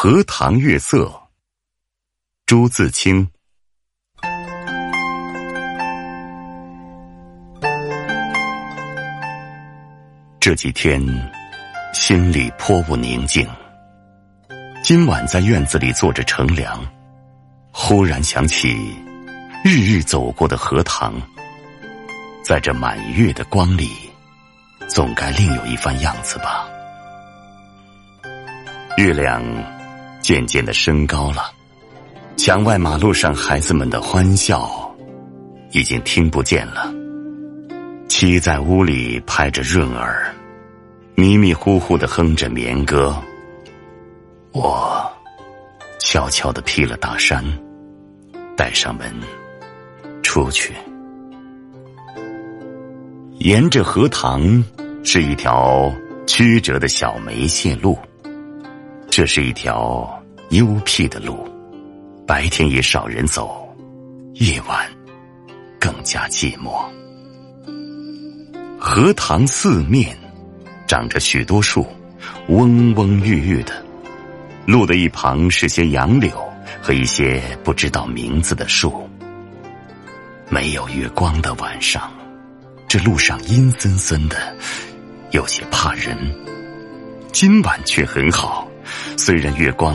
荷塘月色，朱自清。这几天心里颇不宁静。今晚在院子里坐着乘凉，忽然想起日日走过的荷塘，在这满月的光里，总该另有一番样子吧。月亮。渐渐的升高了，墙外马路上孩子们的欢笑已经听不见了。妻在屋里拍着润儿，迷迷糊糊的哼着眠歌。我悄悄的披了大衫，带上门出去。沿着荷塘是一条曲折的小梅线路，这是一条。幽僻的路，白天也少人走，夜晚更加寂寞。荷塘四面长着许多树，蓊蓊郁郁的。路的一旁是些杨柳和一些不知道名字的树。没有月光的晚上，这路上阴森森的，有些怕人。今晚却很好，虽然月光。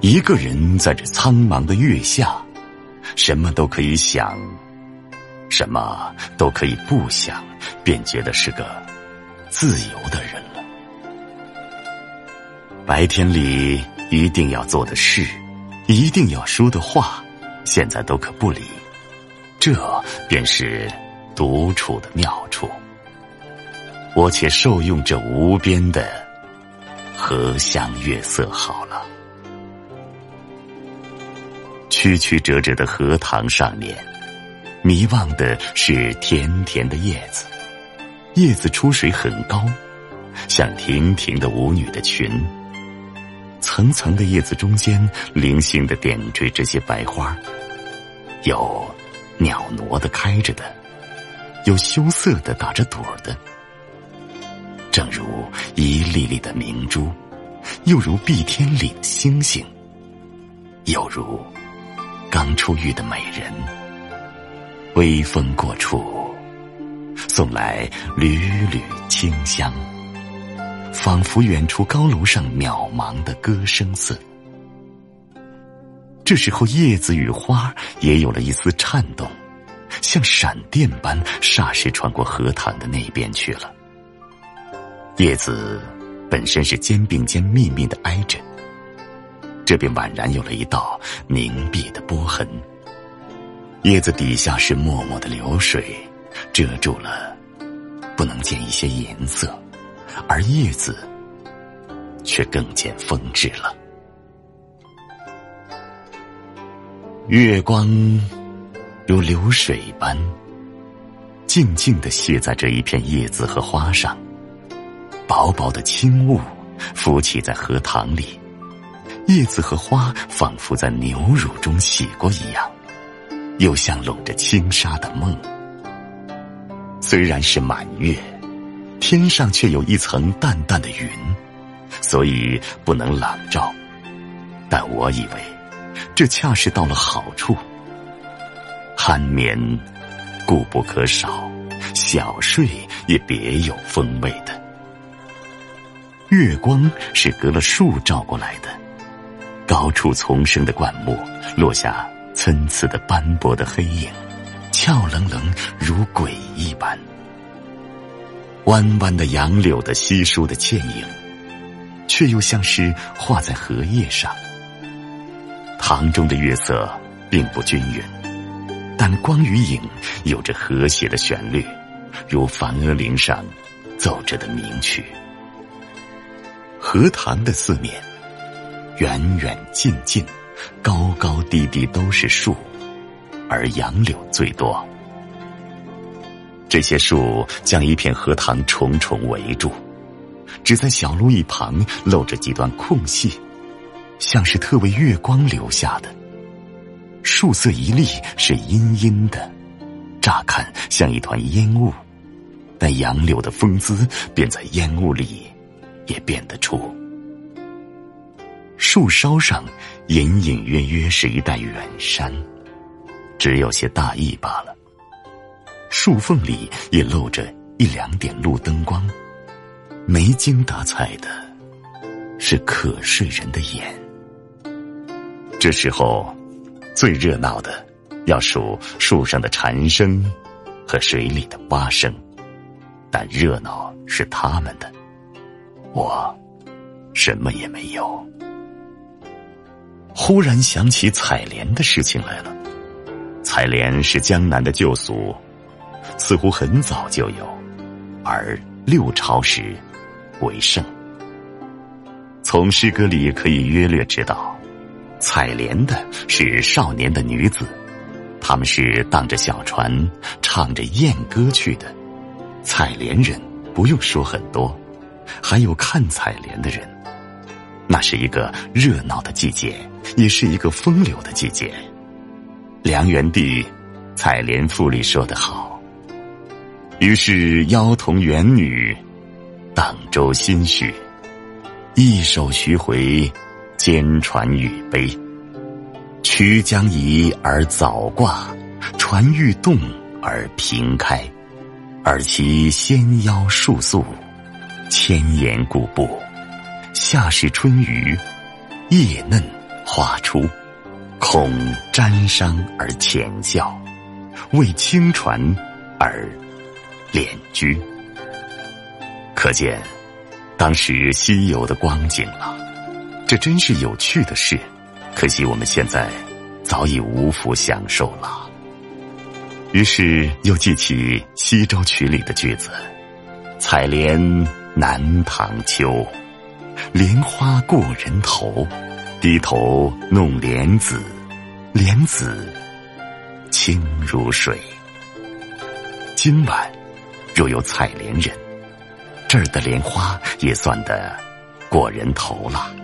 一个人在这苍茫的月下，什么都可以想，什么都可以不想，便觉得是个自由的人了。白天里一定要做的事，一定要说的话，现在都可不理。这便是独处的妙处。我且受用这无边的荷香月色好了。曲曲折折的荷塘上面，迷望的是甜甜的叶子，叶子出水很高，像亭亭的舞女的裙。层层的叶子中间，零星的点缀这些白花，有袅娜的开着的，有羞涩的打着朵的，正如一粒粒的明珠，又如碧天里的星星，又如。刚出浴的美人，微风过处，送来缕缕清香，仿佛远处高楼上渺茫的歌声似。这时候，叶子与花也有了一丝颤动，像闪电般霎时穿过荷塘的那边去了。叶子本身是肩并肩密密的挨着。这便宛然有了一道凝碧的波痕。叶子底下是默默的流水，遮住了，不能见一些颜色，而叶子却更见风致了。月光如流水般静静的泻在这一片叶子和花上，薄薄的轻雾浮起在荷塘里。叶子和花仿佛在牛乳中洗过一样，又像笼着轻纱的梦。虽然是满月，天上却有一层淡淡的云，所以不能朗照。但我以为，这恰是到了好处。酣眠固不可少，小睡也别有风味的。月光是隔了树照过来的。高处丛生的灌木，落下参差的斑驳的黑影，俏愣愣如鬼一般。弯弯的杨柳的稀疏的倩影，却又像是画在荷叶上。塘中的月色并不均匀，但光与影有着和谐的旋律，如梵阿铃上奏着的名曲。荷塘的四面。远远近近，高高低低都是树，而杨柳最多。这些树将一片荷塘重重围住，只在小路一旁露着几段空隙，像是特为月光留下的。树色一粒是阴阴的，乍看像一团烟雾，但杨柳的风姿便在烟雾里也辨得出。树梢上隐隐约约是一带远山，只有些大意罢了。树缝里也露着一两点路灯光，没精打采的，是可睡人的眼。这时候，最热闹的要数树上的蝉声和水里的蛙声，但热闹是他们的，我什么也没有。忽然想起采莲的事情来了，采莲是江南的旧俗。似乎很早就有，而六朝时为盛。从诗歌里可以约略知道，采莲的是少年的女子，他们是荡着小船，唱着艳歌去的。采莲人不用说很多，还有看采莲的人。那是一个热闹的季节，也是一个风流的季节。梁元帝《采莲赋》里说得好。于是妖童元女，荡舟心绪，一首徐回，兼传语悲。曲将移而早挂，船欲动而平开。而其纤腰束素，千言古步。夏是春雨，叶嫩花初，恐沾裳而浅笑，为轻船而。敛居，可见当时稀有的光景了。这真是有趣的事，可惜我们现在早已无福享受了。于是又记起《西洲曲》里的句子：“采莲南塘秋，莲花过人头，低头弄莲子，莲子清如水。”今晚。若有采莲人，这儿的莲花也算得过人头了。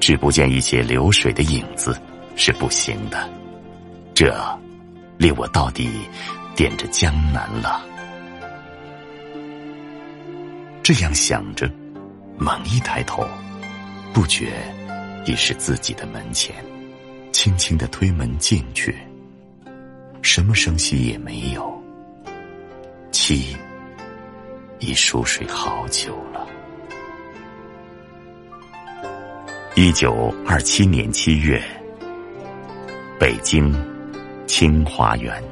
只不见一些流水的影子是不行的，这令我到底点着江南了。这样想着，猛一抬头，不觉已是自己的门前，轻轻的推门进去，什么声息也没有。妻已熟睡好久了。一九二七年七月，北京清华园。